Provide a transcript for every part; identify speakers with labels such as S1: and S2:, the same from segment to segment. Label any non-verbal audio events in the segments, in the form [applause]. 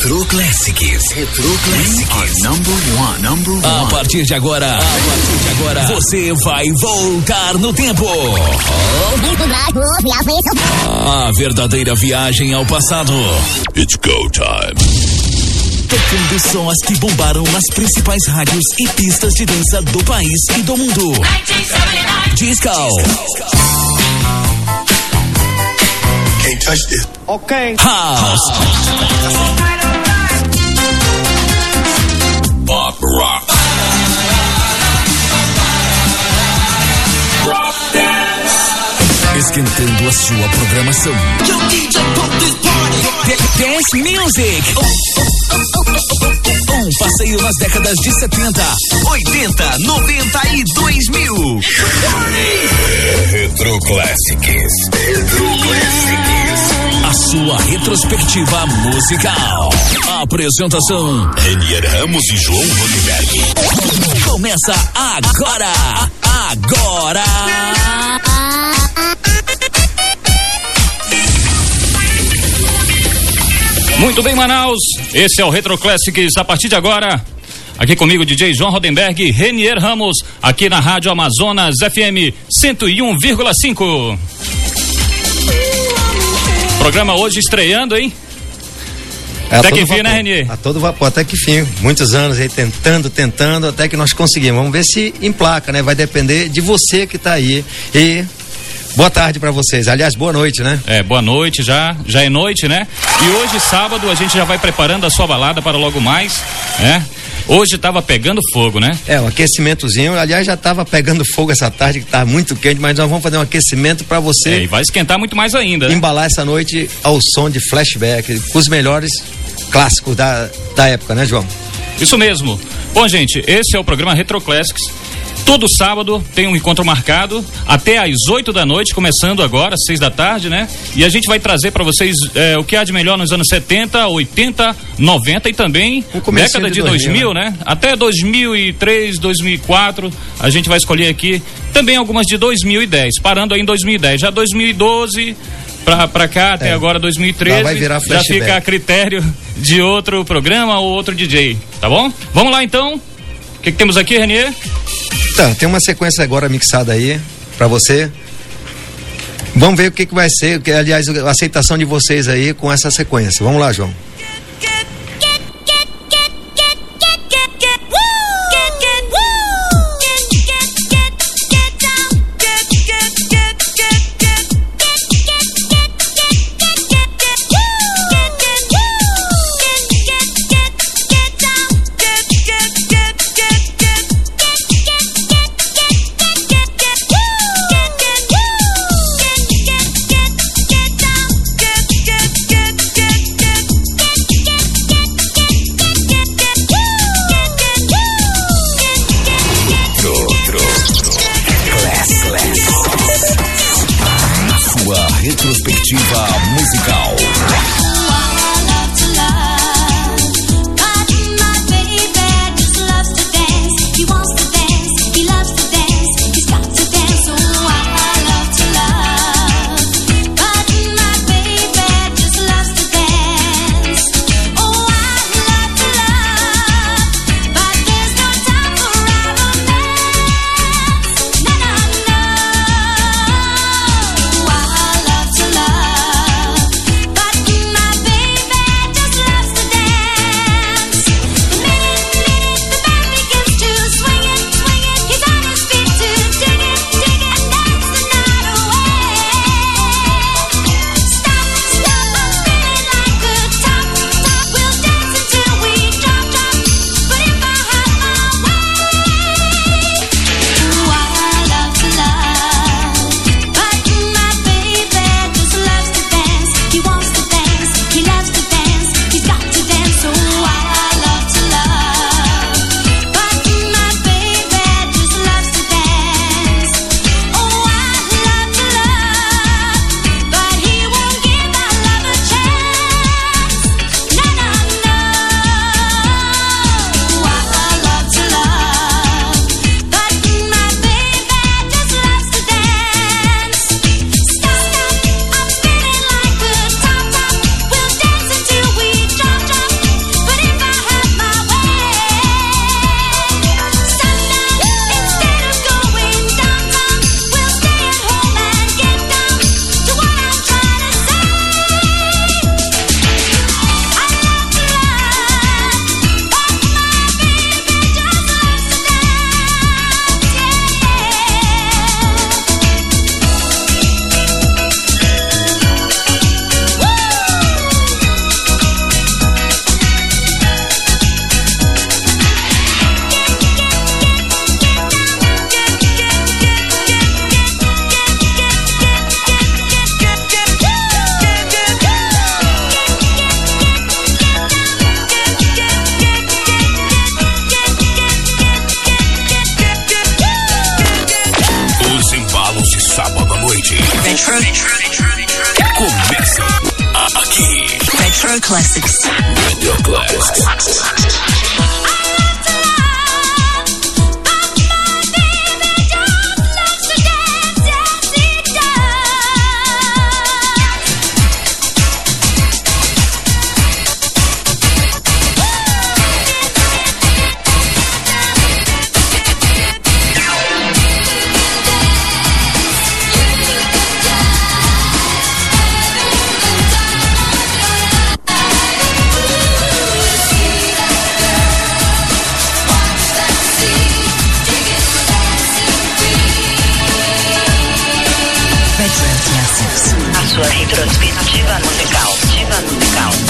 S1: Retro Classics. Retro Classics.
S2: Number one, number one.
S1: A partir de agora, a partir de agora, você vai voltar no tempo. A verdadeira viagem ao passado. It's go time. Tocando só as que bombaram nas principais rádios e pistas de dança do país e do mundo. Disco.
S3: Can't touch this.
S4: Okay.
S1: House.
S3: Pop
S1: Esquentando a sua programação. The Dance Music. Um passeio nas décadas de 70, 80, 90 e 2000.
S3: Retro Classics. Retro Classics.
S1: A sua retrospectiva musical. Apresentação:
S3: Renier Ramos e João Rodenberg.
S1: Começa agora! Agora!
S5: Muito bem, Manaus. Esse é o Retro Classics. A partir de agora, aqui comigo, DJ João Rodenberg Renier Ramos, aqui na Rádio Amazonas FM 101,5. Programa hoje estreando, hein?
S6: É,
S5: Até que
S6: vapor.
S5: né, Renier?
S6: A todo vapor, até que fim. Muitos anos aí tentando, tentando, até que nós conseguimos. Vamos ver se emplaca, né? Vai depender de você que tá aí. E boa tarde pra vocês. Aliás, boa noite, né?
S5: É, boa noite já, já é noite, né? E hoje, sábado, a gente já vai preparando a sua balada para logo mais, né? Hoje tava pegando fogo, né?
S6: É, um aquecimentozinho. Aliás, já tava pegando fogo essa tarde, que tá muito quente, mas nós vamos fazer um aquecimento pra
S5: É,
S6: você
S5: e vai esquentar muito mais ainda, né?
S6: embalar essa noite ao som de flashback, com os melhores clássicos da, da época, né, João?
S5: Isso mesmo. Bom, gente, esse é o programa Retro Classics. Todo sábado tem um encontro marcado até às 8 da noite, começando agora, às 6 da tarde, né? E a gente vai trazer para vocês é, o que há de melhor nos anos 70, 80, 90 e também década de
S6: de
S5: 2000,
S6: 2000,
S5: né? Até 2003, 2004, a gente vai escolher aqui também algumas de 2010, parando aí em 2010. Já 2012 pra, pra cá, até
S6: É.
S5: agora 2013,
S6: Já vai virar
S5: já
S6: flashback.
S5: fica a critério de outro programa ou outro DJ, tá bom? Vamos lá então. O que, que temos aqui, Renier?
S6: Então, tem uma sequência agora mixada aí pra você. Vamos ver o que, que vai ser, que, aliás, a aceitação de vocês aí com essa sequência. Vamos lá, João.
S7: sua retrospectiva musical. Musical.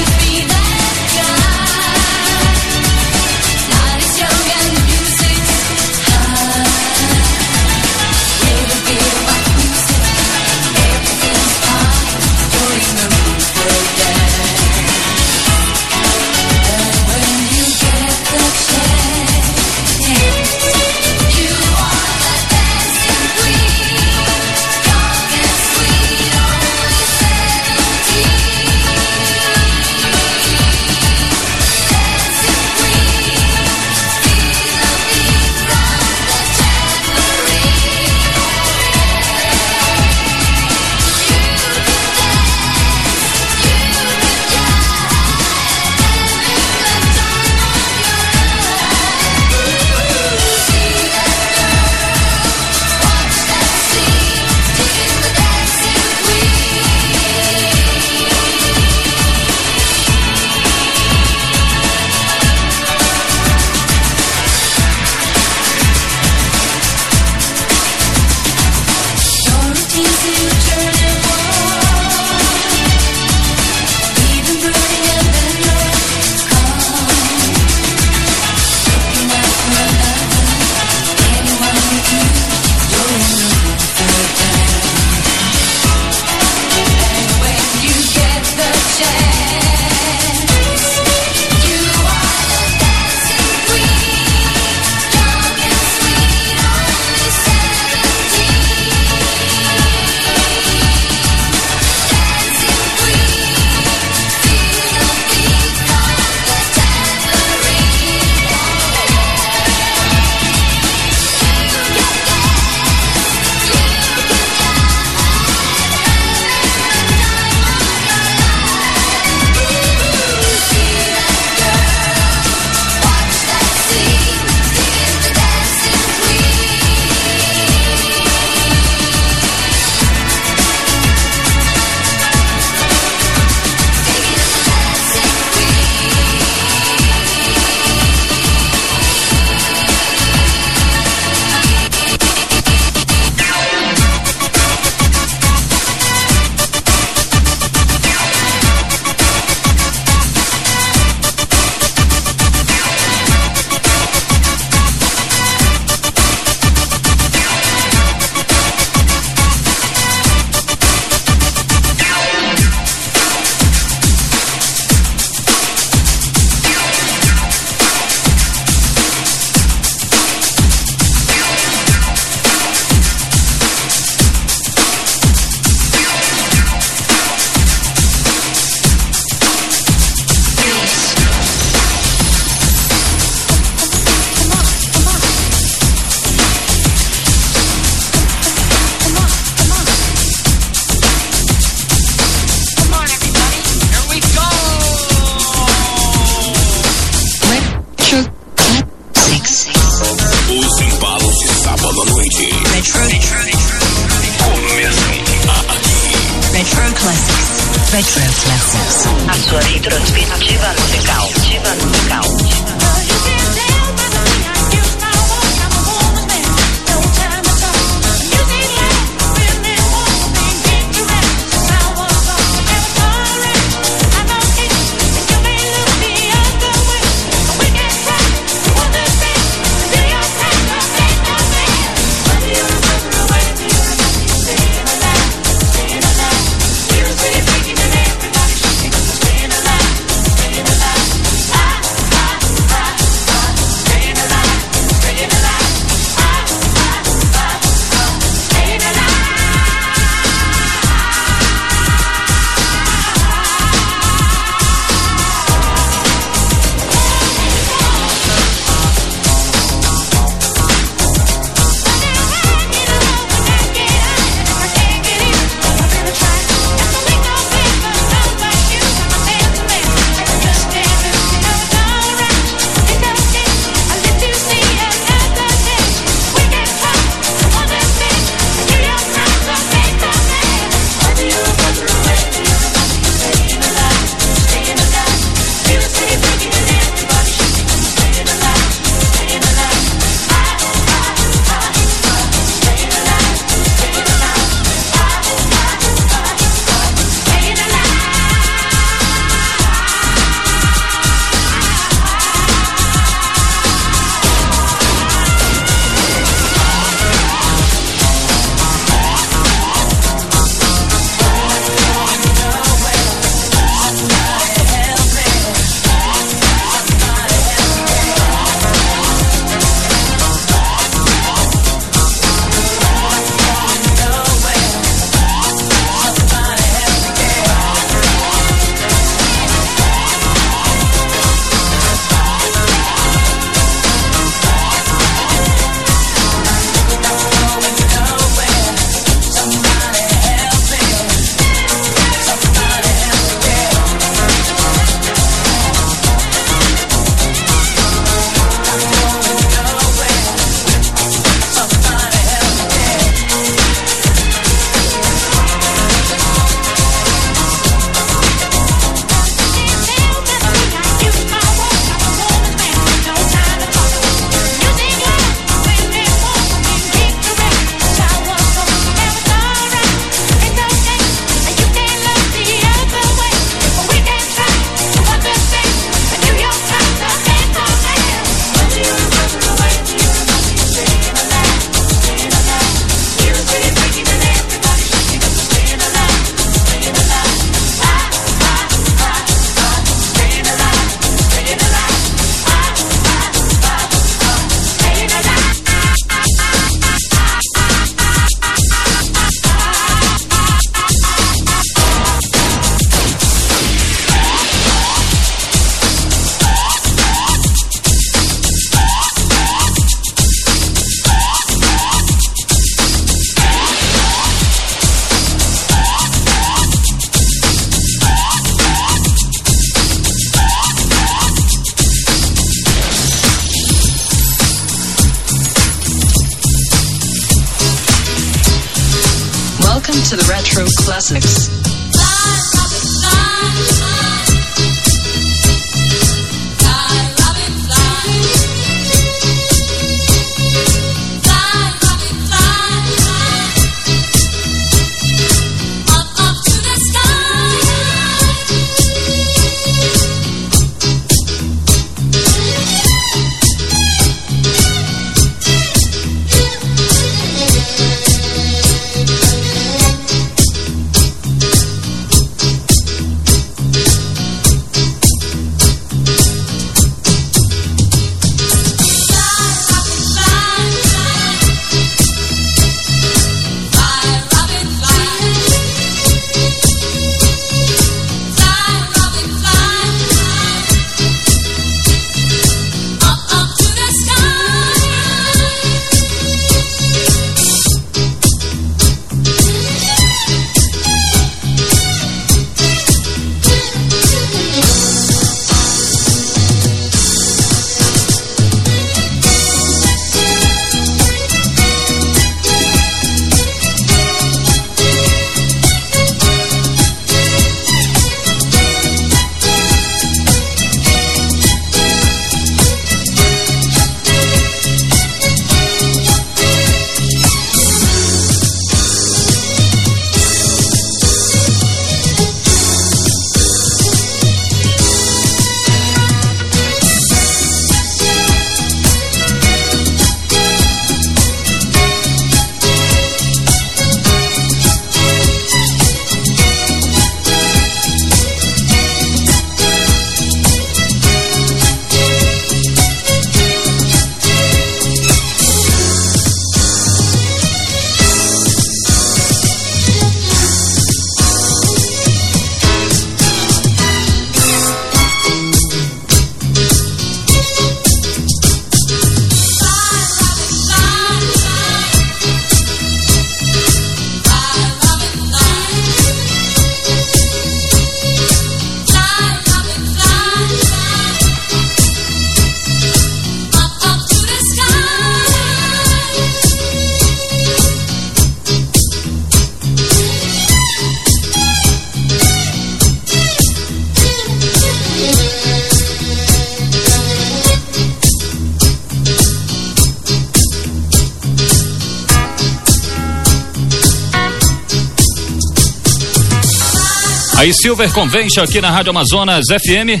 S5: Aí Silver Convention aqui na Rádio Amazonas FM.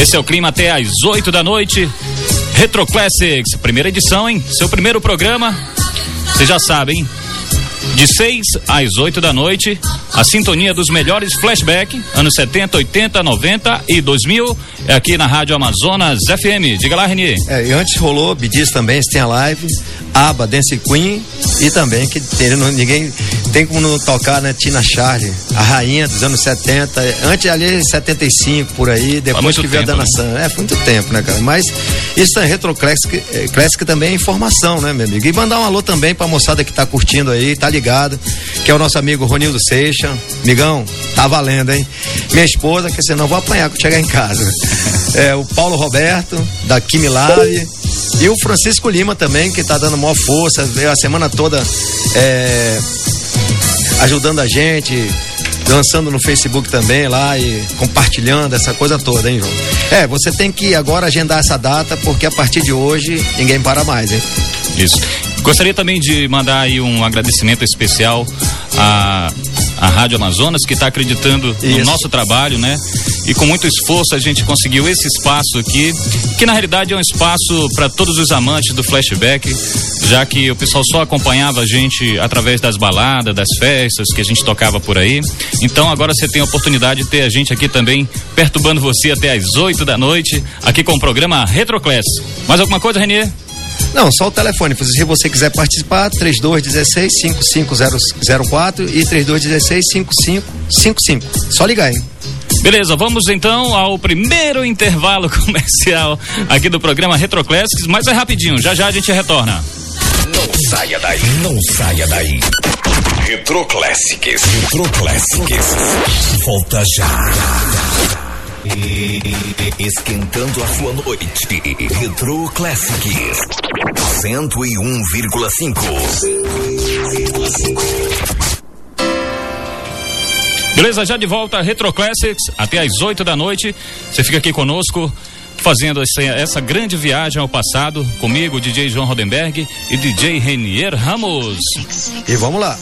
S5: Esse é o clima até às 8 da noite. Retro Classics, primeira edição, hein? Seu primeiro programa. Vocês já sabem, de 6 às 8 da noite, a sintonia dos melhores flashback, anos 70, 80, 90 e 2000, é aqui na Rádio Amazonas FM. Diga lá, Renier.
S6: É, e antes rolou, Bidiz também, tem a live, Aba, Dance Queen e também que tem, ninguém tem como não tocar, né? Tina Charlie, a rainha dos anos 70, antes ali 75 por aí, depois que veio a Dana né? É, foi muito tempo, né, cara? Mas isso é retro classic, é, classic também é informação, né, meu amigo? E mandar um alô também pra moçada que tá curtindo aí, tá ligado, que é o nosso amigo Ronildo Seixa. Migão, tá valendo, hein? Minha esposa, que senão vou apanhar quando chegar em casa. [laughs] É, o Paulo Roberto, da Kimi Lave. E o Francisco Lima também, que tá dando maior força, veio a semana toda é, ajudando a gente, dançando no Facebook também lá e compartilhando essa coisa toda, hein, João? É, você tem que agora agendar essa data, porque a partir de hoje ninguém para mais, hein?
S5: Isso. Gostaria também de mandar aí um agradecimento especial à, à Rádio Amazonas, que está acreditando Isso. no nosso trabalho, né? E com muito esforço a gente conseguiu esse espaço aqui, que na realidade é um espaço para todos os amantes do flashback, já que o pessoal só acompanhava a gente através das baladas, das festas que a gente tocava por aí. Então agora você tem a oportunidade de ter a gente aqui também perturbando você até às 8 da noite, aqui com o programa Retroclass. Mais alguma coisa, Renier?
S6: Não, só o telefone. Se você quiser participar, 3216 5504 e 3216 5555. Só ligar, hein?
S5: Beleza, vamos então ao primeiro intervalo [laughs] comercial aqui do programa Retro Classics, mas é rapidinho, já já a gente retorna.
S3: Não saia daí, não saia daí. Retro Classics, Retro Classics. Volta já. Esquentando a sua noite. Retro Classics. 101,5.
S5: Beleza? Já de volta Retro Classics até às 8 da noite. Você fica aqui conosco fazendo essa, essa, grande viagem ao passado comigo, DJ João Rodenberg e DJ Renier Ramos.
S6: E vamos lá.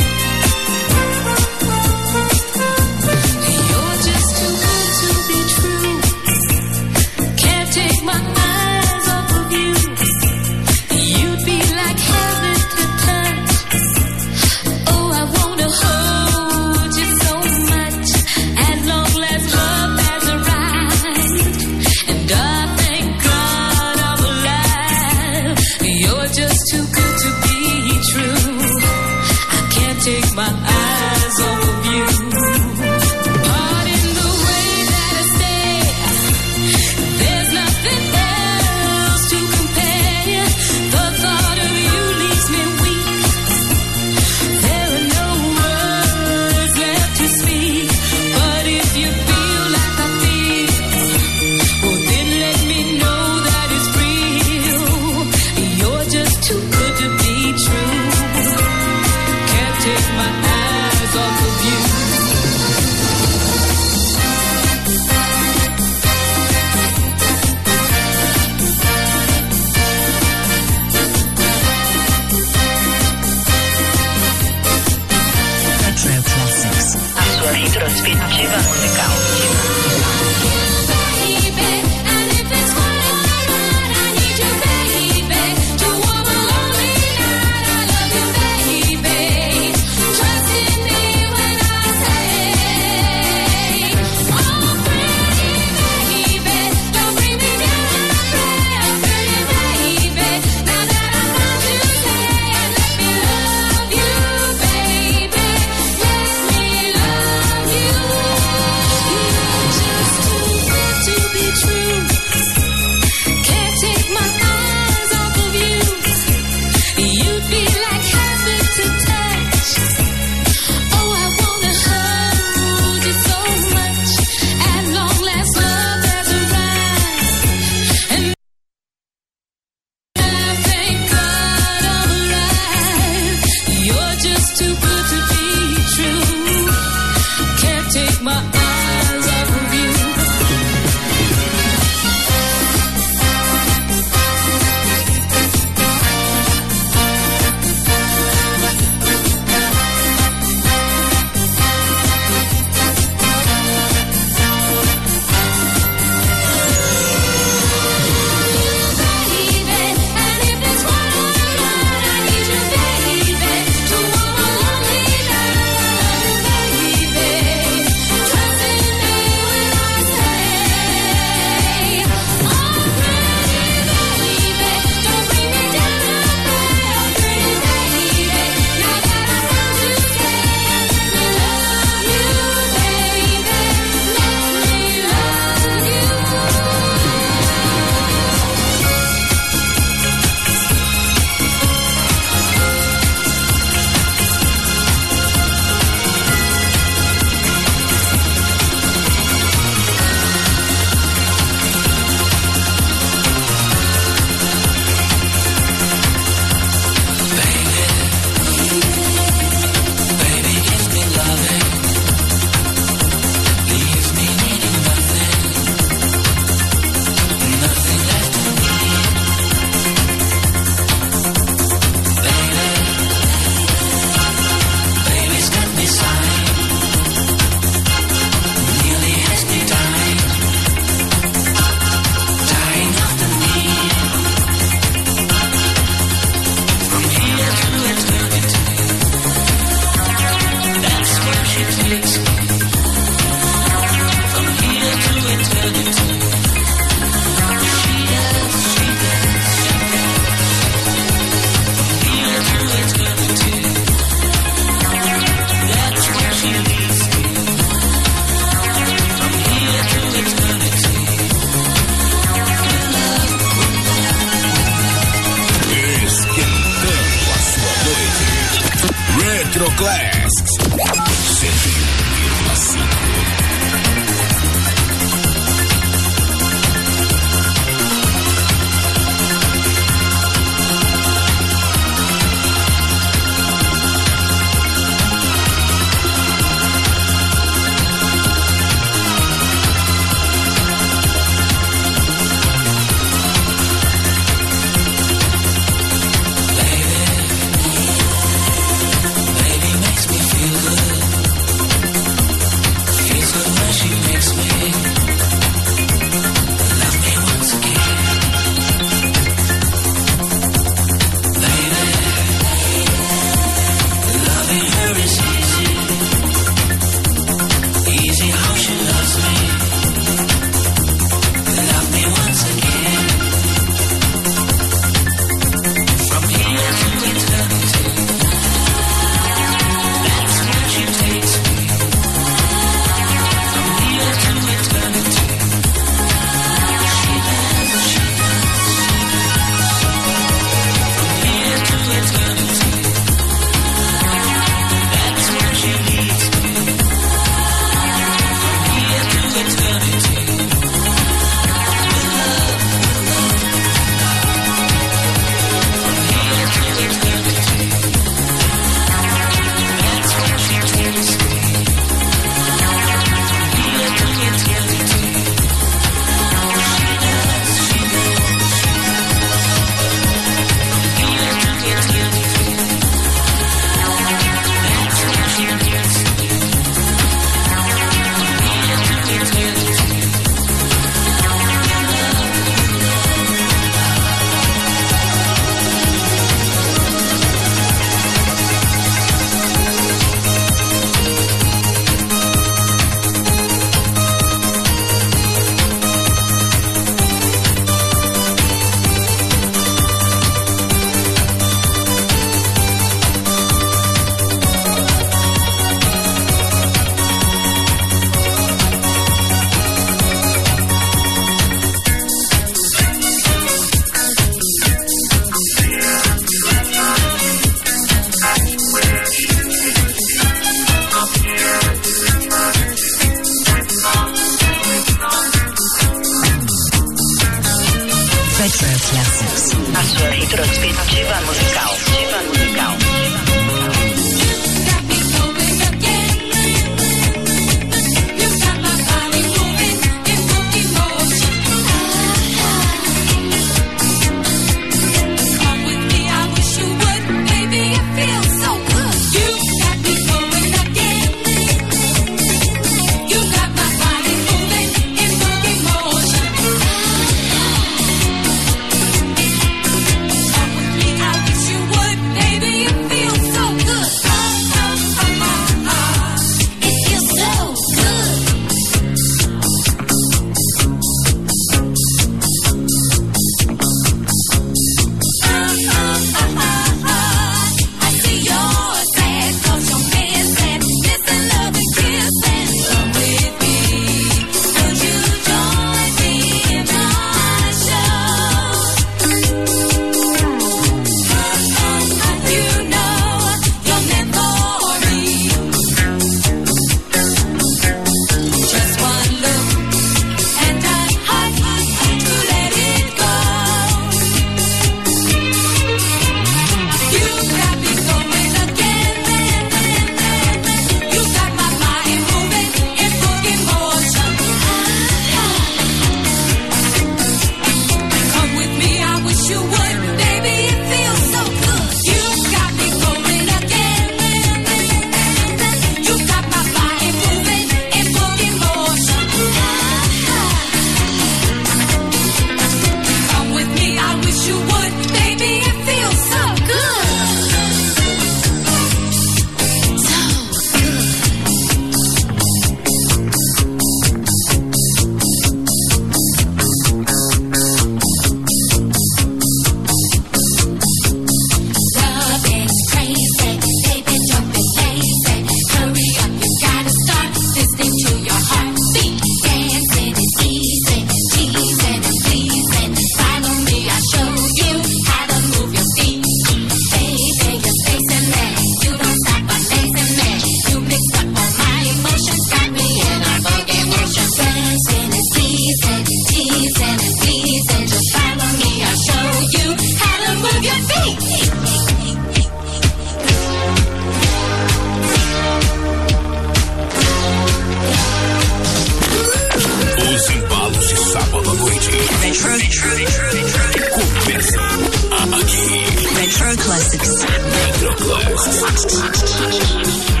S2: Retro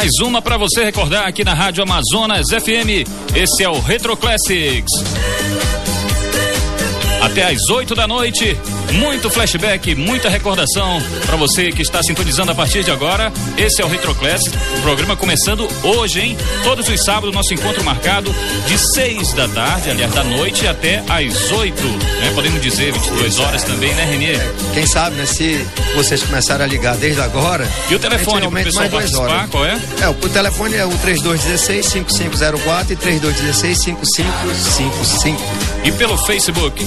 S5: Mais uma para você recordar aqui na Rádio Amazonas FM. Esse é o Retro Classics. Até às 8 da noite, muito flashback, muita recordação para você que está sintonizando a partir de agora. Esse é o Retro Classics, o programa começando hoje, hein? Todos os sábados, nosso encontro marcado de 6 da tarde, aliás, da noite até às 8, né? Podemos dizer 22 horas também, né, Renier?
S6: Quem sabe, né? Se vocês começarem a ligar desde agora.
S5: E o telefone o pessoal participar, qual é?
S6: É, o telefone é o 3216-5504 e 3216-5555.
S5: E pelo Facebook?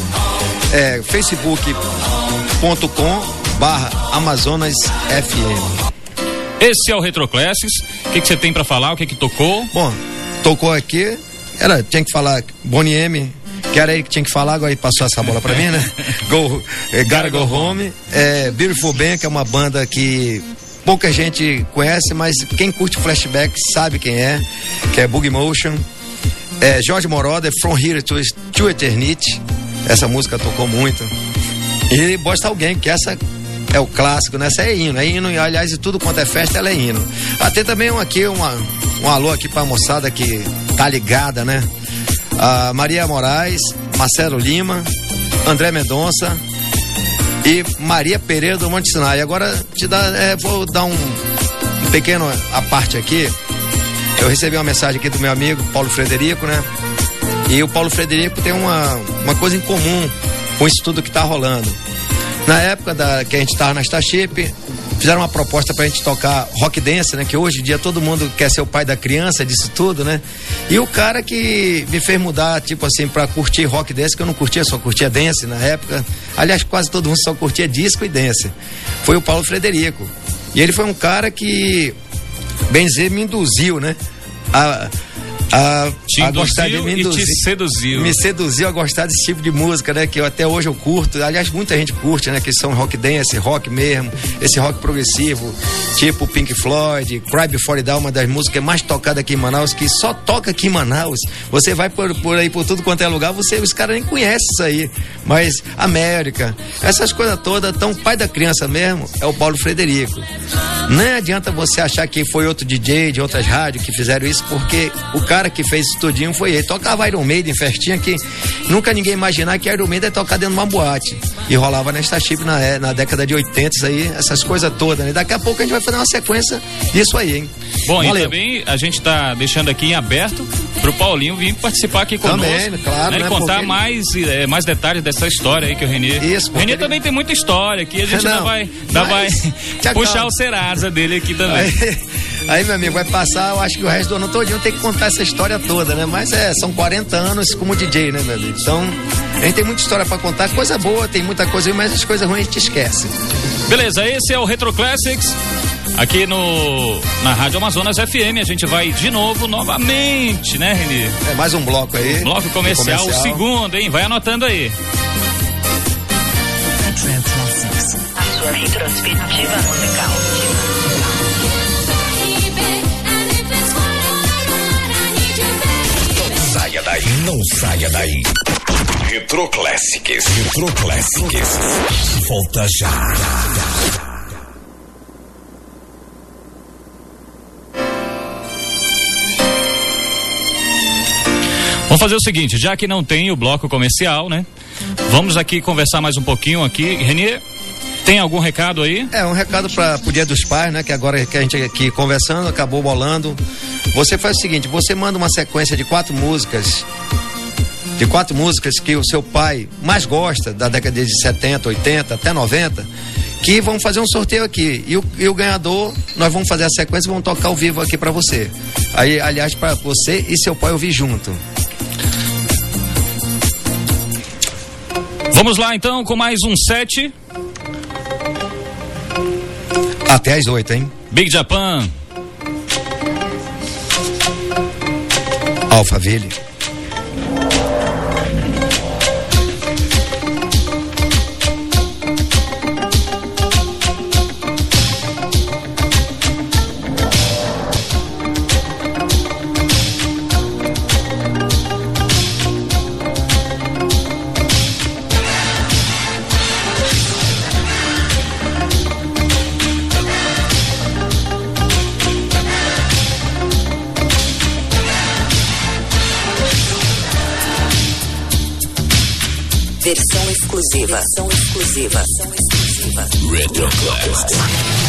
S6: É, facebook.com barra Amazonas FM.
S5: Esse é o Retro Classics. O que, que você tem para falar? O que, que tocou?
S6: Bom, tocou aqui. Era, tinha que falar Bonnie M, que era ele que tinha que falar, agora ele passou essa bola pra mim, né? [laughs] Go, é, Gotta Go Home. É, Beautiful Ben, que é uma banda que pouca gente conhece, mas quem curte flashback sabe quem é, que é Boogie Motion. É, Jorge Moroder, From Here to, to Eternity. Essa música tocou muito. E Bosta Alguém, que essa é o clássico, né? Essa é hino, é hino, e aliás, e tudo quanto é festa, ela é hino. Até também um, aqui, uma, um alô aqui pra moçada que tá ligada, né? A Maria Moraes, Marcelo Lima, André Mendonça e Maria Pereira do Monte Sinai. Agora te dá, é, vou dar um, um pequeno a parte aqui. Eu recebi uma mensagem aqui do meu amigo Paulo Frederico, né? E o Paulo Frederico tem uma, uma coisa em comum com isso tudo que está rolando. Na época da, que a gente estava na Starship, fizeram uma proposta pra gente tocar rock dance, né? Que hoje em dia todo mundo quer ser o pai da criança, disso tudo, né? E o cara que me fez mudar, tipo assim, pra curtir rock dance, que eu não curtia, só curtia dance na época. Aliás, quase todo mundo só curtia disco e dance. Foi o Paulo Frederico. E ele foi um cara que, bem dizer, me induziu, né? A, a,
S5: te a gostar de me induzir, te seduziu.
S6: Me seduziu a gostar desse tipo de música, né? Que eu, até hoje eu curto. Aliás, muita gente curte, né? Que são rock dance, rock mesmo, esse rock progressivo, tipo Pink Floyd, Cry Before Down, uma das músicas mais tocadas aqui em Manaus, que só toca aqui em Manaus. Você vai por, por aí, por tudo quanto é lugar, você, os caras nem conhecem isso aí. Mas América, essas coisas todas, tão pai da criança mesmo, é o Paulo Frederico. Não adianta você achar que foi outro DJ de outras rádios que fizeram isso, porque o cara que fez isso tudinho foi ele. Tocava Iron Maiden, festinha que nunca ninguém imaginar que Iron Maiden ia tocar dentro de uma boate. E rolava nesta chip na, é, na década de 80, isso aí, essas coisas todas, né? Daqui a pouco a gente vai fazer uma sequência disso aí, hein?
S5: Bom, Valeu. e também a gente tá deixando aqui em aberto pro Paulinho vir participar aqui conosco.
S6: Também, claro,
S5: né? E
S6: né?
S5: contar mais, é, mais detalhes dessa história aí que o Renê.
S6: Isso,
S5: o Renê
S6: ele...
S5: também tem muita história aqui, a gente
S6: Não,
S5: ainda vai, ainda vai [laughs] puxar o Serasa dele aqui também.
S6: Aí, aí, meu amigo, vai passar, eu acho que o resto do ano todinho tem que contar essa história toda, né? Mas é, são 40 anos como DJ, né, meu amigo? Então, a gente tem muita história para contar, coisa boa, tem muita coisa aí, mas as coisas ruins a gente esquece.
S5: Beleza, esse é o Retro Classics. Aqui no na Rádio Amazonas FM, a gente vai de novo, novamente, né, Renê?
S6: É mais um bloco aí.
S5: Bloco comercial, comercial. o segundo, hein? Vai anotando aí.
S2: Retro Classics.
S4: A sua retrospectiva musical.
S3: Não saia daí. Retro Classics. Retro Classics. Volta já.
S5: Vamos fazer o seguinte, já que não tem o bloco comercial, né? Vamos aqui conversar mais um pouquinho aqui. Renier, tem algum recado aí?
S6: É, um recado para o Dia dos Pais, né? Que agora que a gente aqui conversando, acabou bolando. Você faz o seguinte, você manda uma sequência de quatro músicas de quatro músicas que o seu pai mais gosta, da década de 70, 80, até 90, que vão fazer um sorteio aqui. E o, e o ganhador, nós vamos fazer a sequência e vamos tocar ao vivo aqui para você. Aí, aliás, para você e seu pai ouvir junto.
S5: Vamos lá então com mais um set.
S6: Até às oito, hein?
S5: Big Japan.
S6: Alphaville.
S2: Exclusiva. Exclusiva. Versão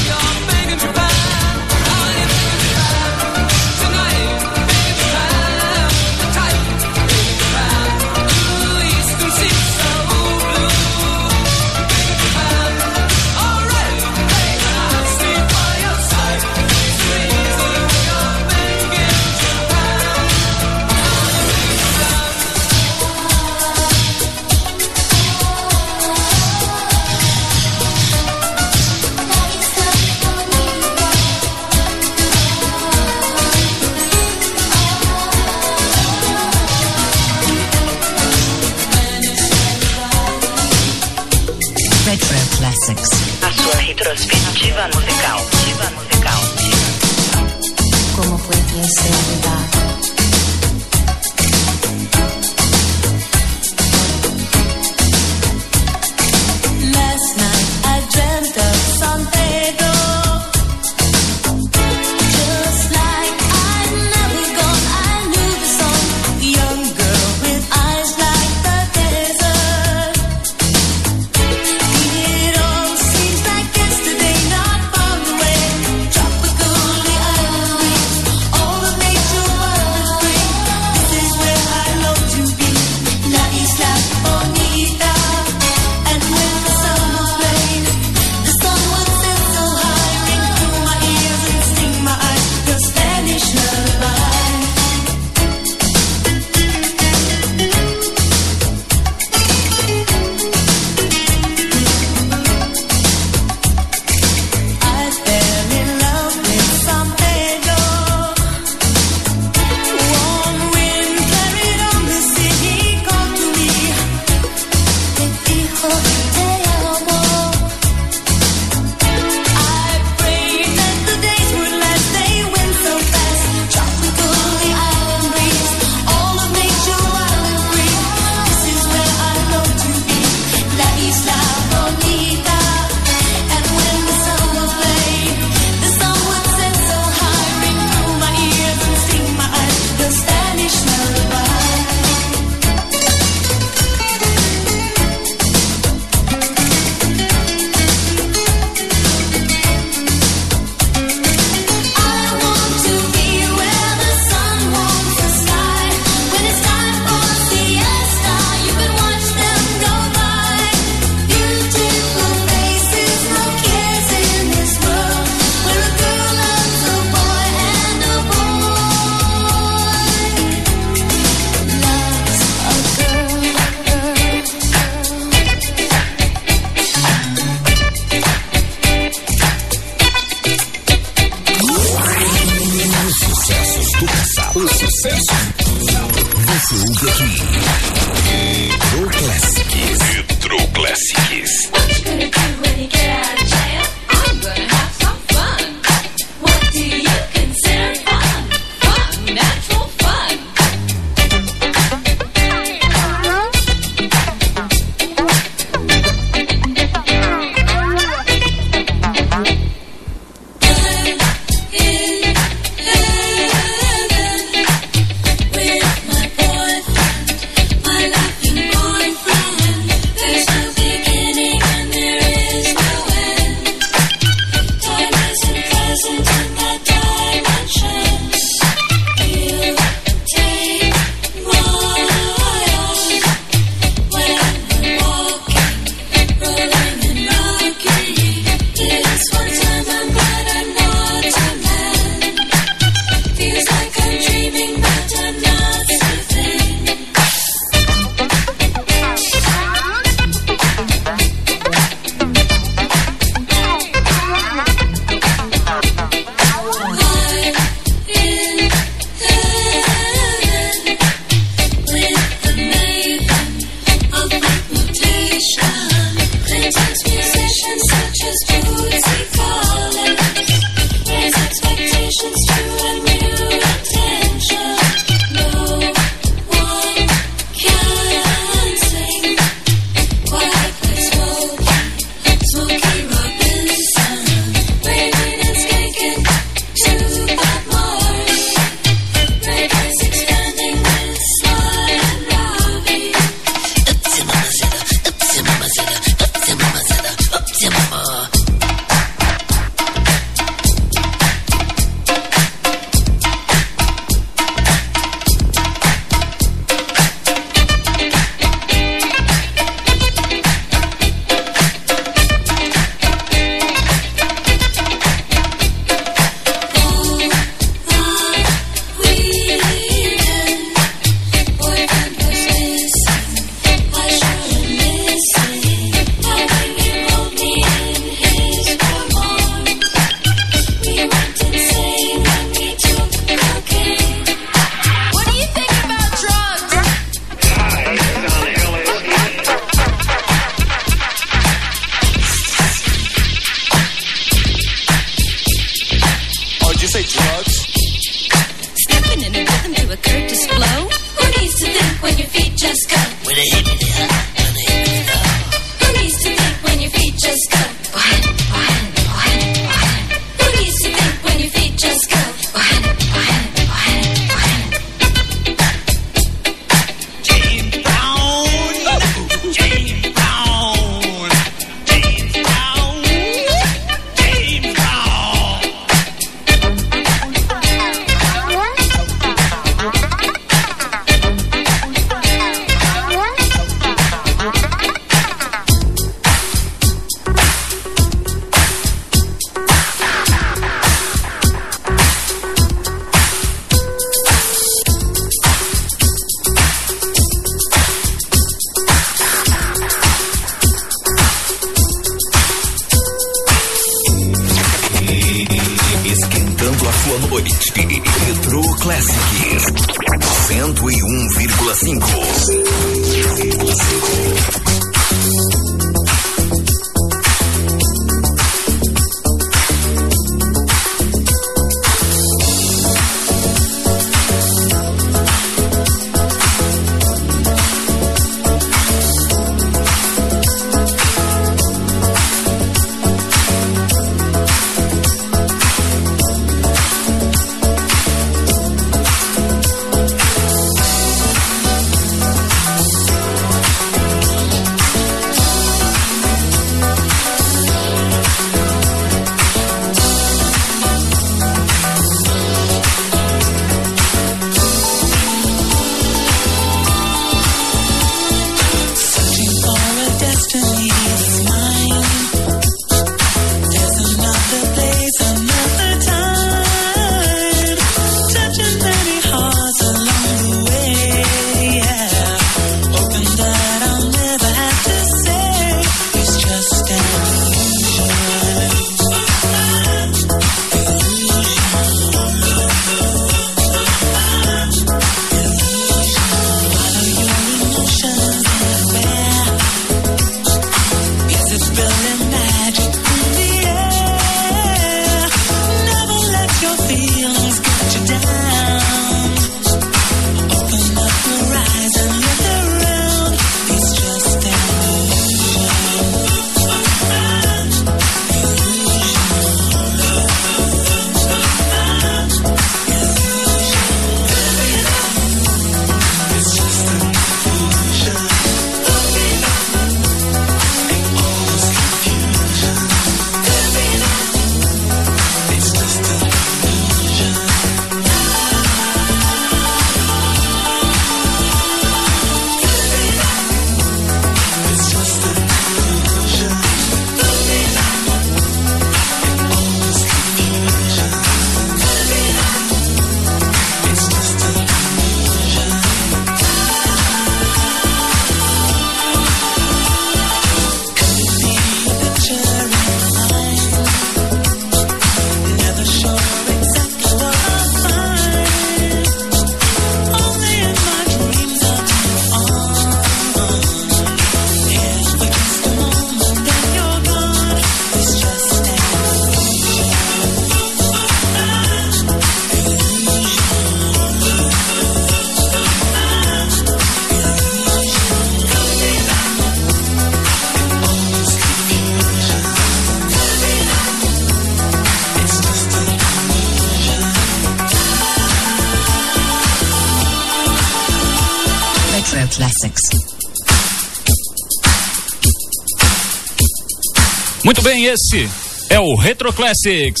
S5: esse é o Retro Classics.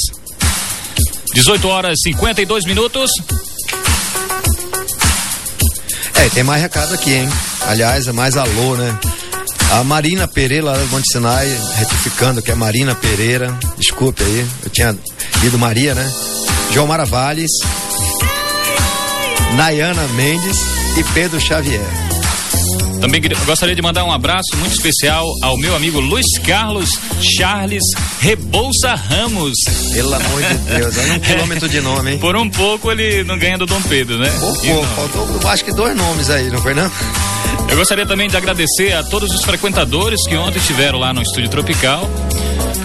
S5: 18 horas e 52 minutos.
S6: É, tem mais recado aqui, hein? Aliás, é mais alô, né? A Marina Pereira, lá do Monte Sinai, retificando que é Marina Pereira, desculpe aí, eu tinha lido Maria, né? João Maravalles, Nayana Mendes e Pedro Xavier.
S5: Também gostaria de mandar um abraço muito especial ao meu amigo Luiz Carlos Charles Rebouça Ramos.
S6: Pelo amor de Deus, olha um quilômetro de nome, hein?
S5: Por um pouco ele não ganha do Dom Pedro, né?
S6: Pô,
S5: não-
S6: faltou acho que dois nomes aí, não foi não?
S5: Eu gostaria também de agradecer a todos os frequentadores que ontem estiveram lá no Estúdio Tropical.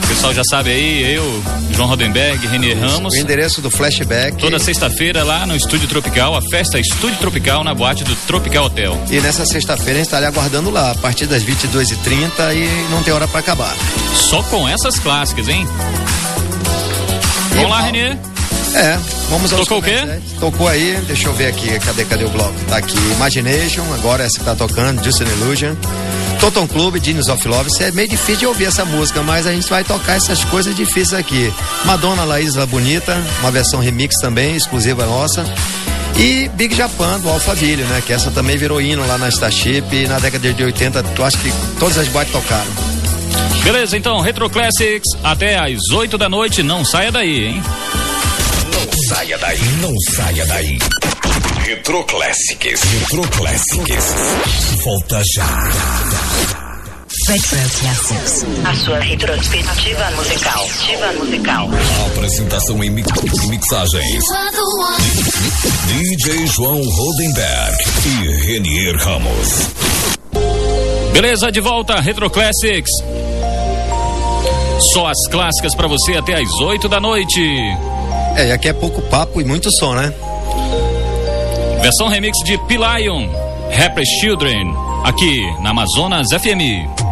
S5: pessoal já sabe aí, eu, João Rodenberg, Renier Ramos.
S6: O endereço do flashback.
S5: Toda sexta-feira lá no Estúdio Tropical, a festa Estúdio Tropical na boate do Tropical Hotel.
S6: E nessa sexta-feira a gente está ali aguardando lá, a partir das 22h30 e não tem hora para acabar.
S5: Só com essas clássicas, hein? Vamos lá, Renier.
S6: É, vamos aos
S5: Tocou o quê?
S6: Tocou aí, deixa eu ver aqui, cadê, cadê o bloco? Tá aqui, Imagination, agora essa que tá tocando, Just an Illusion. Toton Club, Genius of Love, isso é meio difícil de ouvir essa música, mas a gente vai tocar essas coisas difíceis aqui. Madonna La Isla Bonita, uma versão remix também, exclusiva nossa. E Big Japan, do Alphaville, né? Que essa também virou hino lá na Starship e na década de 80, eu acho que todas as boates tocaram.
S5: Beleza, então, Retro Classics até às 8 da noite. Não saia daí, hein?
S3: Não saia daí, não saia daí. Retro Classics. Retro Classics. Volta já.
S2: Retro Classics.
S4: A sua retrospectiva musical. Ativa musical.
S3: Apresentação em mix- em mixagens. DJ João Rodenberg e Renier Ramos.
S5: Beleza, de volta, Retro Classics. Só as clássicas pra você até às 8 da noite.
S6: É, e aqui é pouco papo e muito som, né?
S5: Versão remix de P-Lion, Happy Children, aqui na Amazonas FM.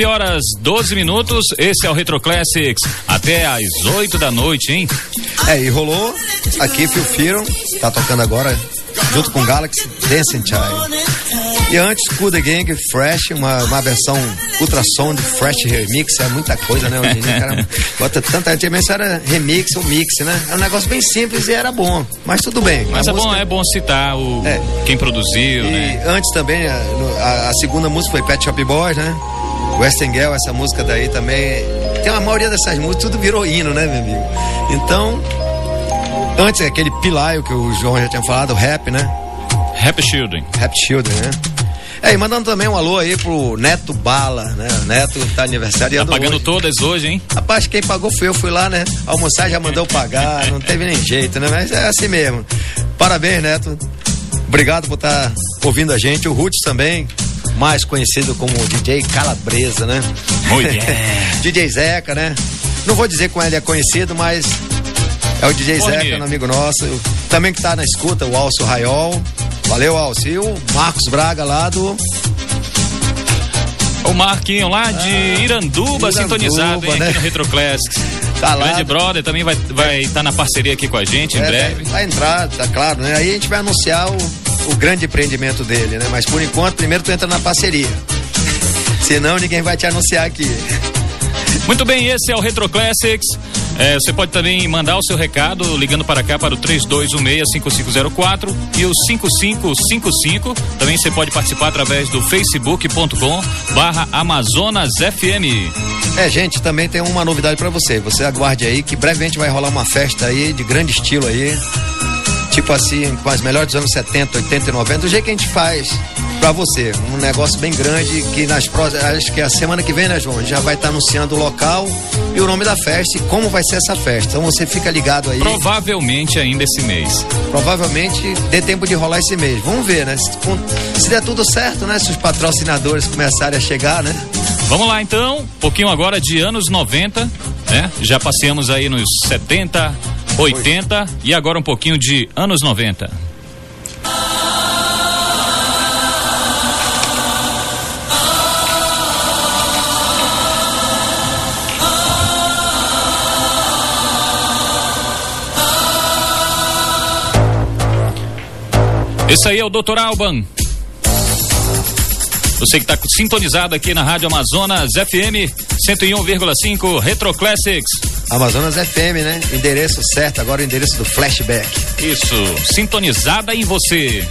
S5: 19 horas 12 minutos. Esse é o Retro Classics. Até às 8 da noite, hein?
S6: É, e rolou aqui Phil Fearon, tá tocando agora, junto com Galaxy, Dancing Child. E antes, Cool The Gang, Fresh, uma, uma versão ultrassom de Fresh Remix, é muita coisa, né? Hoje em dia, cara, [laughs] bota tanta, antigamente era remix ou mix, né? É um negócio bem simples e era bom, mas tudo bem.
S5: Mas é bom,
S6: música-
S5: é bom citar o
S6: É.
S5: quem produziu,
S6: E
S5: né?
S6: antes também, a- a segunda música foi Pet Shop Boys, né? Western Girl, essa música daí também. Tem a maioria dessas músicas, tudo virou hino, né, meu amigo? Então, antes aquele Pilaio que o João já tinha falado, o rap, né?
S5: Happy Children.
S6: Rap Children, né? É, e mandando também um alô aí pro Neto Bala, né? O Neto tá
S5: Tá
S6: aniversariando
S5: pagando
S6: hoje.
S5: todas hoje, hein?
S6: Rapaz, quem pagou fui eu, fui lá, né? Almoçar já mandou pagar, [laughs] não teve nem jeito, né? Mas é assim mesmo. Parabéns, Neto. Obrigado por estar ouvindo a gente. O Roots também, mais conhecido como DJ Calabresa, né?
S5: Muito bem. [laughs]
S6: DJ Zeca, né? Não vou dizer como ele é conhecido, mas é o DJ
S5: Porra,
S6: Zeca, um amigo nosso. Também que tá na escuta, o Alcio Raiol. Valeu, Alcio. E o Marcos Braga lá do
S5: O Marquinho lá de Iranduba,
S6: Iranduba,
S5: sintonizado, hein,
S6: né?
S5: aqui no Retro Classics.
S6: Tá lá.
S5: Grande brother também vai estar vai tá na parceria aqui com a gente em
S6: É,
S5: breve.
S6: Vai, vai entrar, tá claro, né? Aí a gente vai anunciar o, o grande empreendimento dele, né? Mas por enquanto, primeiro tu entra na parceria. [laughs] Senão ninguém vai te anunciar aqui.
S5: Muito bem, esse é o Retro Classics. É, você pode também mandar o seu recado ligando para cá para o 3216-5504 e o 5555. Também você pode participar através do facebook.com barra Amazonas FM.
S6: É, gente, também tem uma novidade pra você. Você aguarde aí que brevemente vai rolar uma festa aí de grande estilo aí. Tipo assim, com as melhores dos anos 70, 80 e 90, do jeito que a gente faz. pra você. Um negócio bem grande que nas próximas. Acho que a semana que vem, né, João? Já vai estar anunciando o local e o nome da festa e como vai ser essa festa. Então você fica ligado aí.
S8: Provavelmente ainda esse mês.
S6: Provavelmente dê tempo de rolar esse mês. Vamos ver, né? Se, com- se der tudo certo, né? Se os patrocinadores começarem a chegar, né?
S8: Vamos lá então, um pouquinho agora de anos 90, né? Já passeamos aí nos 70, 80 e agora um pouquinho de anos 90. Esse aí é o Dr. Alban. Você que está sintonizado aqui na Rádio Amazonas FM 101,5 Retro Classics.
S6: Amazonas FM, né? Endereço certo, agora o endereço do flashback.
S8: Isso, sintonizada em você.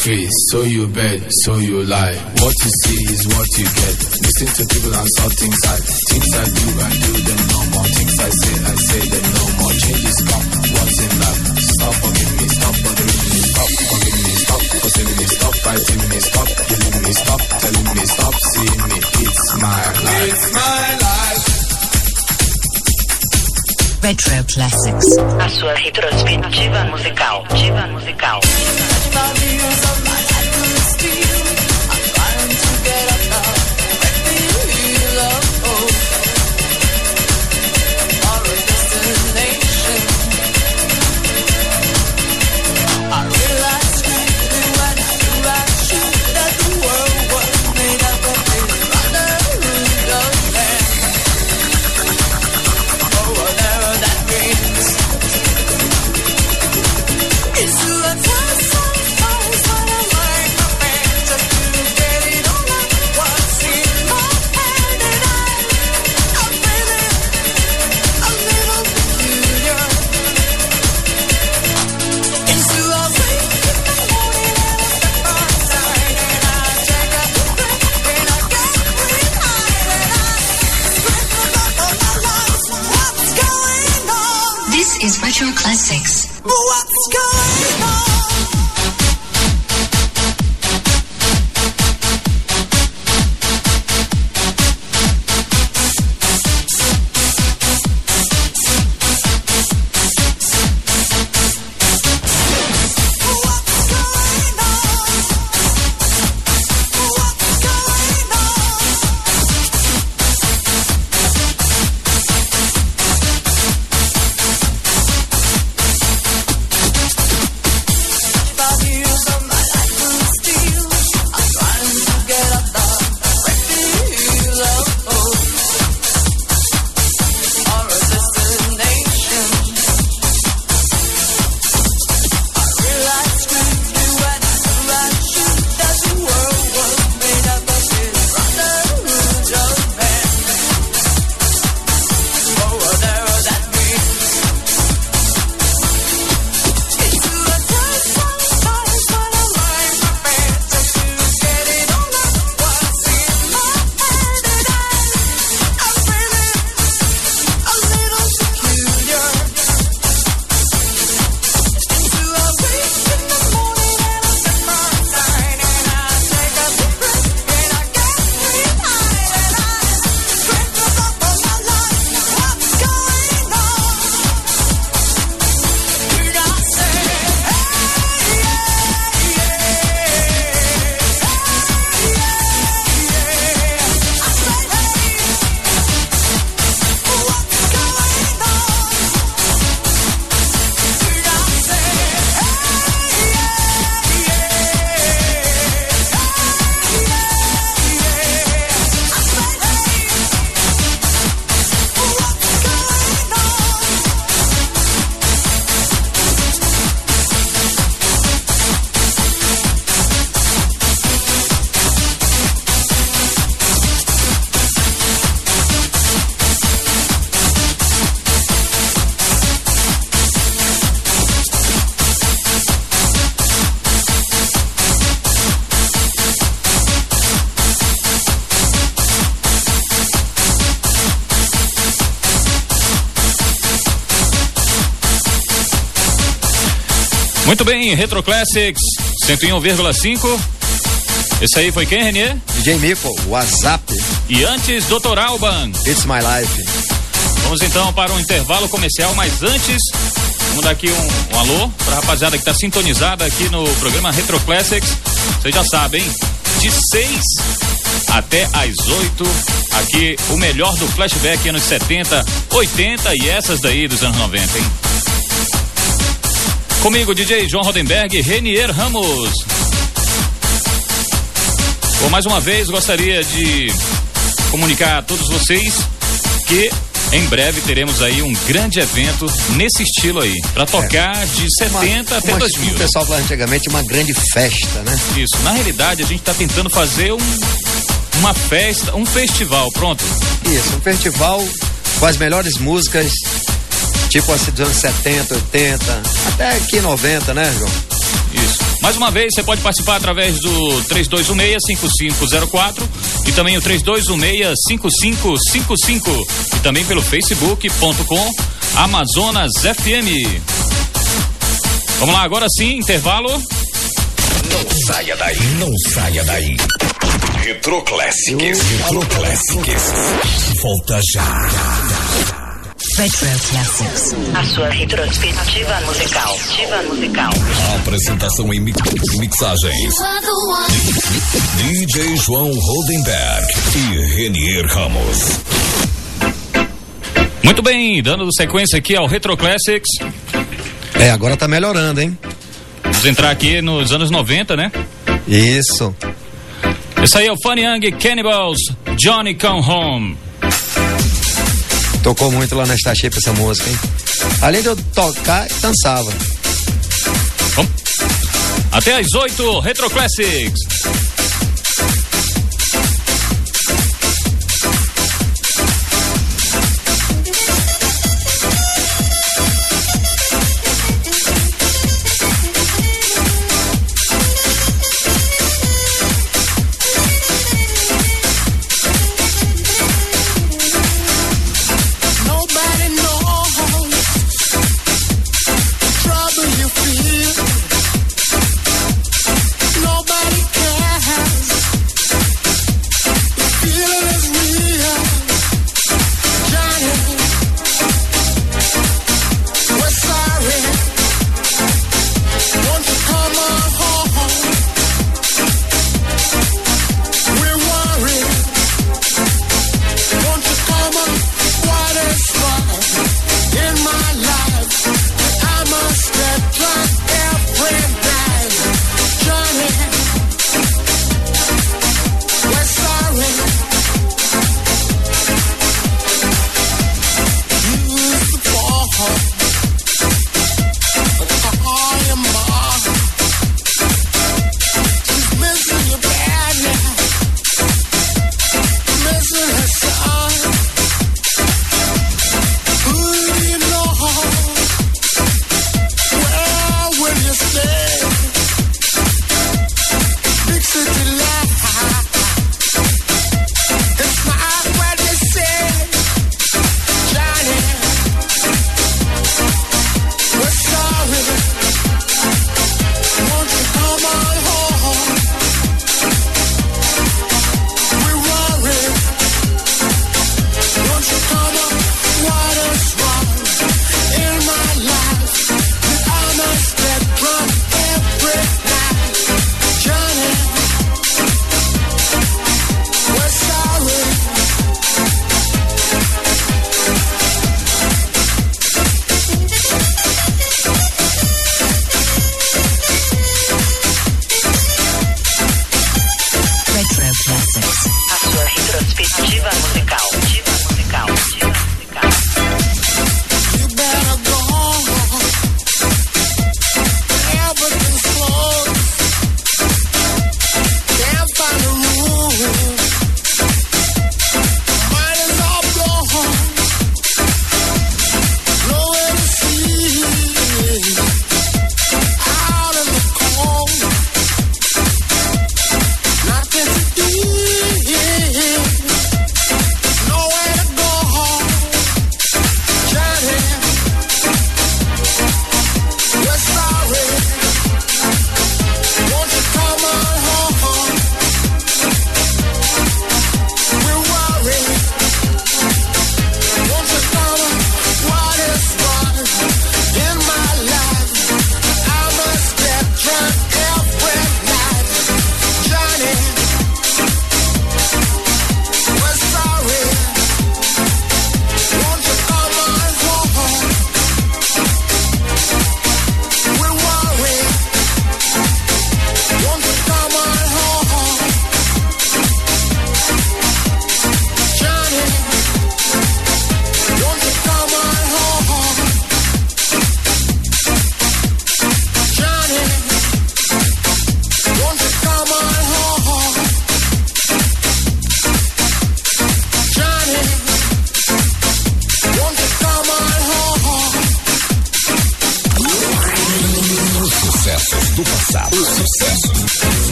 S9: Free, so you bed, so you lie. What you see is what you get. Listen to people and saw things I things I do, I do them no more. Things I say, I say them no more. Changes come, what's in life? Stop forgiving me, stop bothering me, stop forgiving me, stop fussing me, stop fighting me, stop killing me, stop telling me, stop seeing me. It's my life. It's my
S2: Retro Classics. A sua retrospectiva musical. Diva musical.
S5: Muito bem, Retro Classics 101,5. Esse aí foi quem, Renier?
S6: DJ Mico, WhatsApp.
S5: E antes, Dr. Alban.
S6: It's My Life.
S5: Vamos então para um intervalo comercial, mas antes, vamos dar aqui um, um alô para a rapaziada que está sintonizada aqui no programa Retro Classics. Vocês já sabem, de 6 até às 8, aqui o melhor do flashback anos 70, 80 e essas daí dos anos 90, hein? Comigo, DJ João Rodenberg e Renier Ramos. Bom, mais uma vez gostaria de comunicar a todos vocês que em breve teremos aí um grande evento nesse estilo aí, para tocar de 70 até
S6: Uma-
S5: 2000.
S6: O pessoal falava antigamente uma grande festa, né?
S5: Isso. Na realidade, a gente está tentando fazer um, uma festa, um festival, pronto.
S6: Isso, um festival com as melhores músicas, tipo assim dos anos 70, 80, até aqui 90, né, João?
S5: Isso. Mais uma vez, você pode participar através do 3216-5504 e também o 3216-5555 e também pelo facebook.com Amazonas FM. Vamos lá, agora sim, intervalo.
S3: Não saia daí, não saia daí. Retro Classics, Retro Classics. Volta já.
S4: Retro Classics.
S2: A sua retrospectiva musical. Ativa musical.
S3: Apresentação e mi- mixagens. DJ João Rodenberg e Renier Ramos.
S5: Muito bem, dando sequência aqui ao Retro Classics.
S6: É, agora tá melhorando, hein?
S5: Vamos entrar aqui nos anos 90, né?
S6: Isso.
S5: Esse aí é o Funny Young Cannibals, Johnny Come Home.
S6: Tocou muito lá na Estachipa essa música, hein? Além de eu tocar, dançava.
S5: Até às 8, Retro Classics.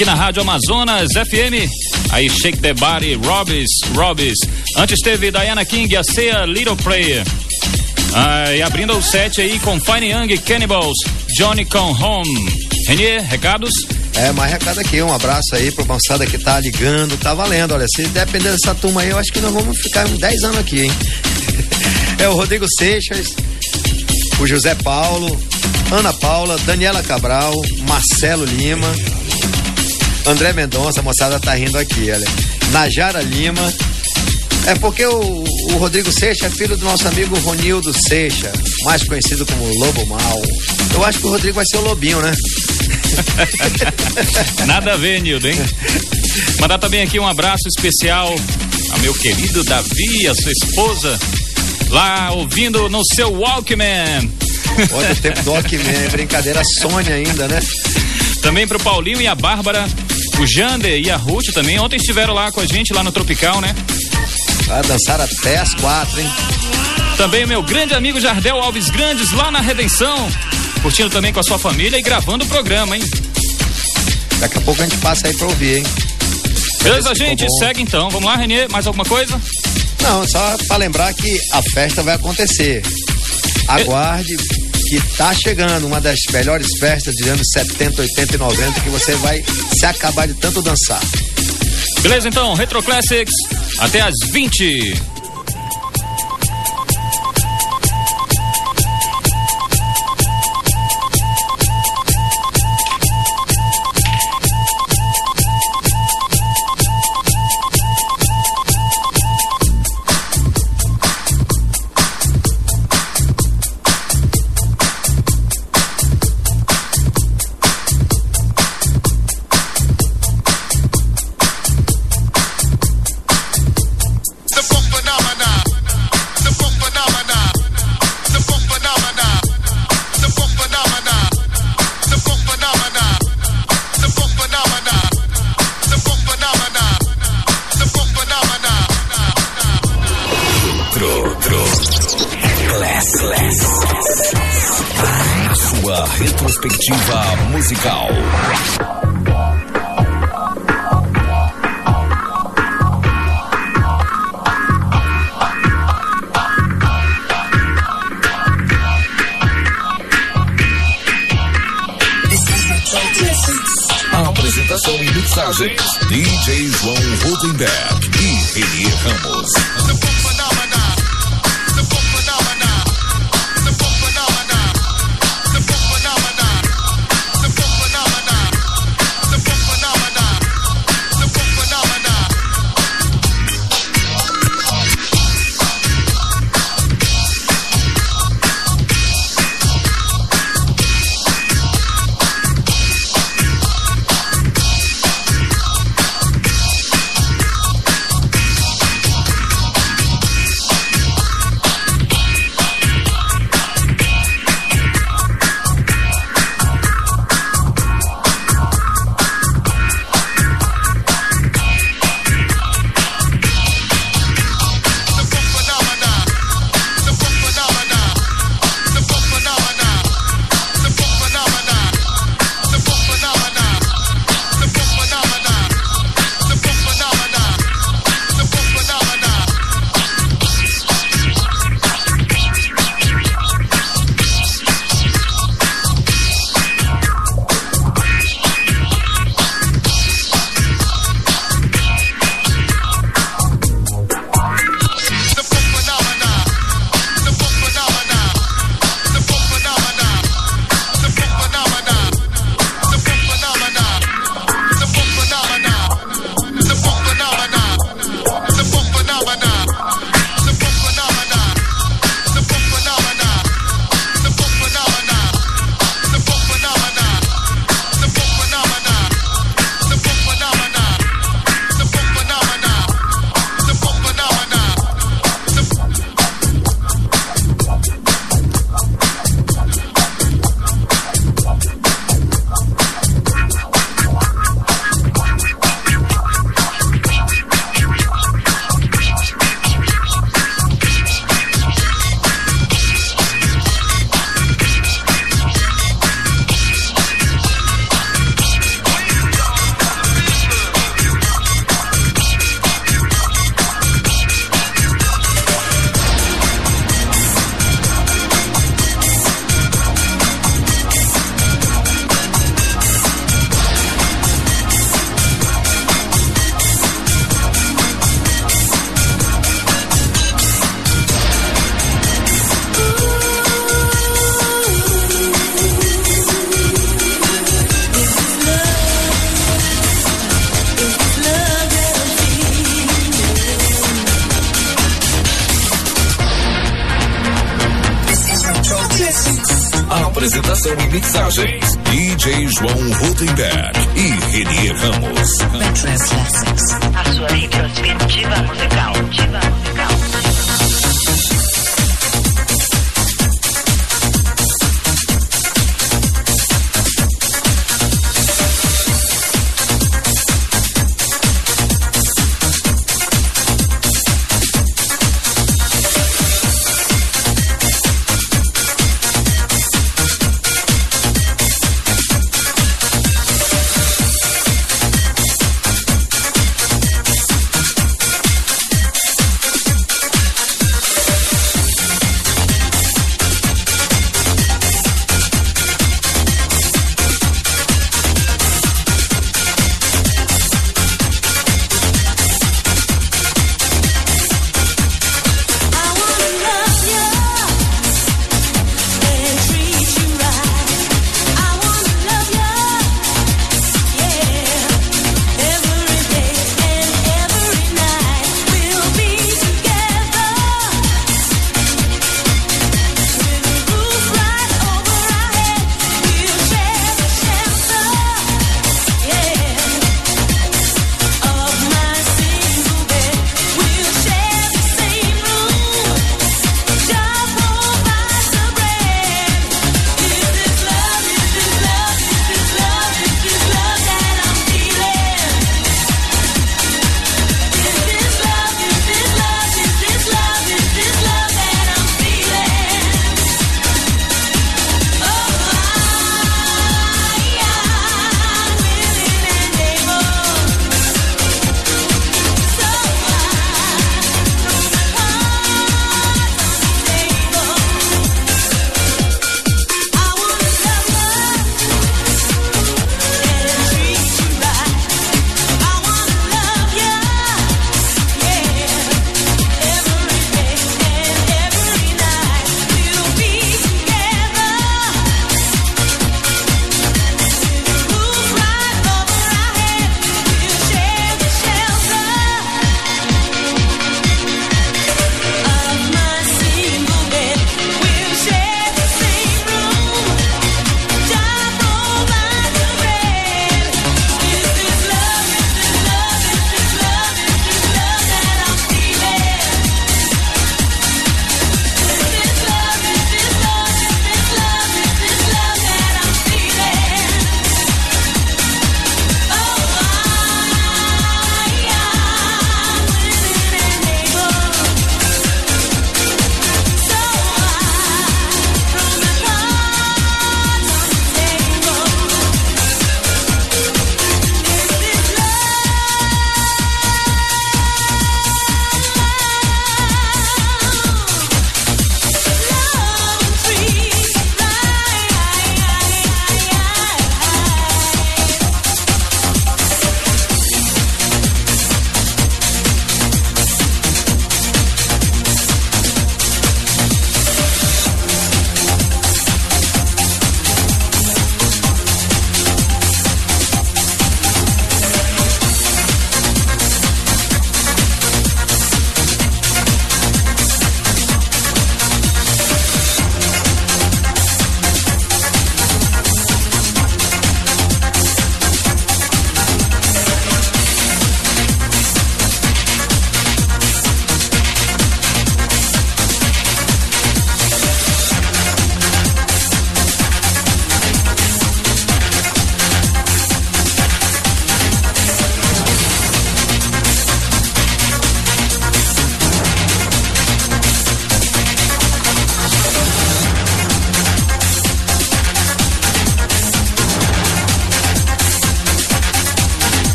S5: Aqui na Rádio Amazonas FM. Aí, Shake the Body, Robbins, Robbins. Antes teve Diana King, a Ceia Little Prayer. Ah, e abrindo o set aí com Fine Young, Cannibals, Johnny Come Home. Renier, recados?
S6: É, mais recado aqui, um abraço aí pro moçada que tá ligando, tá valendo, olha, se depender dessa turma aí, eu acho que nós vamos ficar uns 10 anos aqui, hein? [laughs] É o Rodrigo Seixas, o José Paulo, Ana Paula, Daniela Cabral, Marcelo Lima, André Mendonça, a moçada tá rindo aqui, olha. Najara Lima. É porque o, o Rodrigo Seixas é filho do nosso amigo Ronildo Seixas, mais conhecido como Lobo Mal. Eu acho que o Rodrigo vai ser o Lobinho, né? [laughs]
S5: Nada a ver, Nildo, hein? Mandar também aqui um abraço especial ao meu querido Davi, a sua esposa, lá ouvindo no seu Walkman.
S6: Olha o tempo do Walkman, [laughs] brincadeira Sônia ainda, né?
S5: Também pro Paulinho e a Bárbara, o Jander e a Ruth também. Ontem estiveram lá com a gente, lá no Tropical, né?
S6: Vai dançar até as quatro, hein?
S5: Também meu grande amigo Jardel Alves Grandes, lá na Redenção. Curtindo também com a sua família e gravando o programa, hein?
S6: Daqui a pouco a gente passa aí pra ouvir, hein?
S5: Beleza, gente? Segue então. Vamos lá, Renê, mais alguma coisa?
S6: Não, só pra lembrar que a festa vai acontecer. Aguarde que tá chegando uma das melhores festas de anos 70, 80 e 90 que você vai se acabar de tanto dançar.
S3: Beleza, então, Retro Classics, até às 20.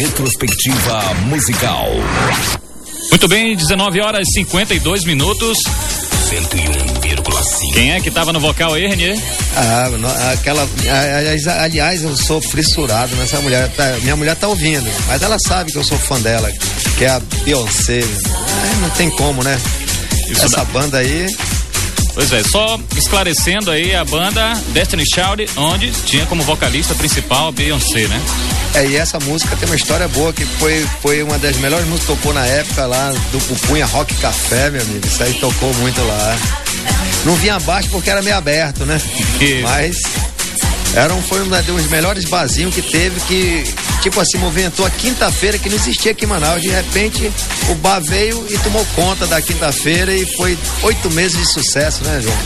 S10: Retrospectiva musical.
S5: Muito bem, 19 horas e 52 minutos.
S3: 101,5.
S5: Quem é que tava no vocal aí, Renier?
S6: Ah, no- aquela. Aliás, aliás, eu sou fissurado nessa mulher. tá- minha mulher tá ouvindo, mas ela sabe que eu sou fã dela, que é a Beyoncé. Ah, não tem como, né?
S5: Isso
S6: Essa
S5: dá-
S6: banda aí.
S5: Pois é, só esclarecendo aí a banda Destiny Child, onde tinha como vocalista principal a Beyoncé, né?
S6: É, e essa música tem uma história boa, que foi, foi uma das melhores músicas que tocou na época lá do Pupunha Rock Café, meu amigo. Isso aí tocou muito lá. Não vinha abaixo porque era meio aberto, né?
S5: Isso.
S6: Mas era um, foi um dos melhores barzinhos que teve, que, tipo assim, movimentou a quinta-feira, que não existia aqui em Manaus. De repente, o bar veio e tomou conta da quinta-feira e foi oito meses de sucesso, né, João?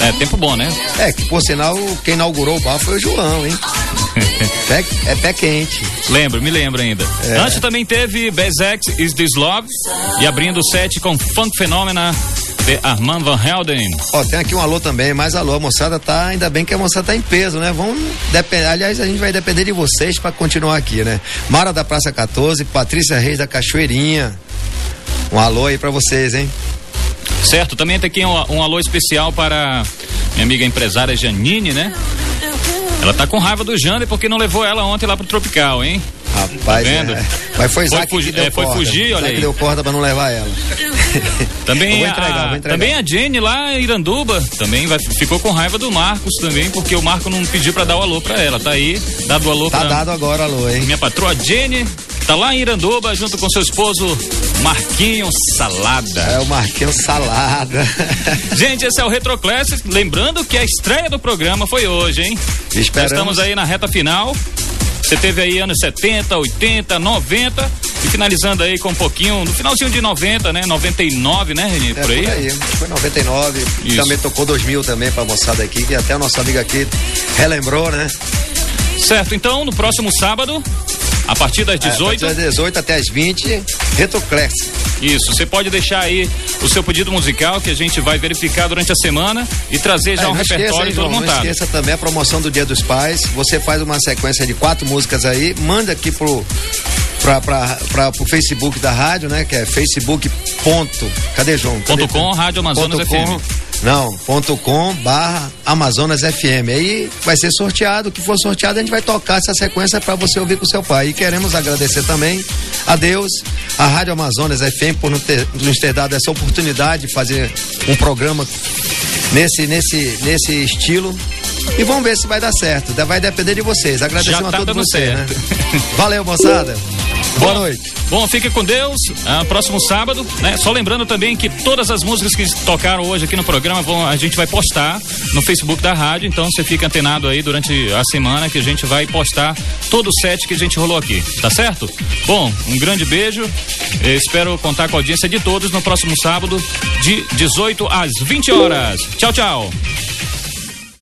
S5: É, tempo bom, né?
S6: É, que por sinal, quem inaugurou o bar foi o João, hein? [laughs] Pé- é pé quente.
S5: Lembro, me lembro ainda.
S6: É.
S5: Antes também teve Bezex Is This Love e abrindo o set com Funk Phenomena de Armand Van Helden.
S6: Ó, tem aqui um alô também, mas alô, a moçada tá, ainda bem que a moçada tá em peso, né? Vamos depender, aliás, a gente vai depender de vocês pra continuar aqui, né? Mara da Praça 14, Patrícia Reis da Cachoeirinha. Um alô aí pra vocês, hein?
S5: Certo, também tem aqui um, um alô especial para minha amiga empresária Janine, né? Ela tá com raiva do Jander porque não levou ela ontem lá pro Tropical, hein?
S6: Rapaz,
S5: Tá vendo?
S6: é. Mas foi
S5: fugir- é, foi
S6: corda.
S5: fugir, olha
S6: Isaac
S5: aí.
S6: deu corda pra não levar ela. [laughs]
S5: Também,
S6: entregar,
S5: a, também a Jenny lá em Iranduba também vai, ficou com raiva do Marcos também, porque o Marco não pediu pra dar o alô pra ela. Tá aí, dado o alô
S6: Tá
S5: pra
S6: dado agora, alô, hein?
S5: minha patroa Jenny, tá lá em Iranduba junto com seu esposo Marquinhos Salada.
S6: É o Marquinhos Salada. [laughs]
S5: Gente, esse é o Retro Classics. Lembrando que a estreia do programa foi hoje, hein? Já
S6: Esperamos.
S5: estamos aí na reta final. Você teve aí anos 70, 80, 90 E finalizando aí com um pouquinho, no finalzinho de 90, né? 99, né, Reni?
S6: É,
S5: Por aí?
S6: por aí. Foi 99.
S5: Isso.
S6: Também tocou 2000 também pra moçada aqui, que até o nosso amigo aqui relembrou, né?
S5: Certo, então no próximo sábado, a partir das 18.
S6: É, a partir das 18 até as 20, Retro Classic.
S5: Isso, você pode deixar aí o seu pedido musical que a gente vai verificar durante a semana e trazer já
S6: É,
S5: um
S6: não esqueça,
S5: repertório
S6: hein,
S5: todo
S6: João, não
S5: montado.
S6: esqueça também a promoção do Dia dos Pais. Você faz uma sequência de quatro músicas aí, manda aqui pro para pro Facebook da rádio, né? Que é Facebook ponto, cadê João? Cadê?
S5: Ponto com, Rádio Amazonas
S6: Ponto
S5: FM.
S6: com, não, ponto com barra Amazonas FM. Aí vai ser sorteado, o que for sorteado a gente vai tocar essa sequência para você ouvir com seu pai. E queremos agradecer também a Deus, a Rádio Amazonas FM por nos ter, nos ter dado essa oportunidade de fazer um programa nesse, nesse, nesse estilo. E vamos ver se vai dar certo. Vai depender de vocês. Agradecemos
S5: Já
S6: a
S5: tá
S6: todos vocês, né? Valeu, moçada. [laughs] Boa noite.
S5: Bom, fique com Deus. Ah, próximo sábado, né? Só lembrando também que todas as músicas que tocaram hoje aqui no programa vão, a gente vai postar no Facebook da rádio. Então você fica antenado aí durante a semana que a gente vai postar todo o set que a gente rolou aqui, tá certo? Bom, um grande beijo. Eu espero contar com a audiência de todos no próximo sábado, de 18 às 20 horas. Tchau, tchau.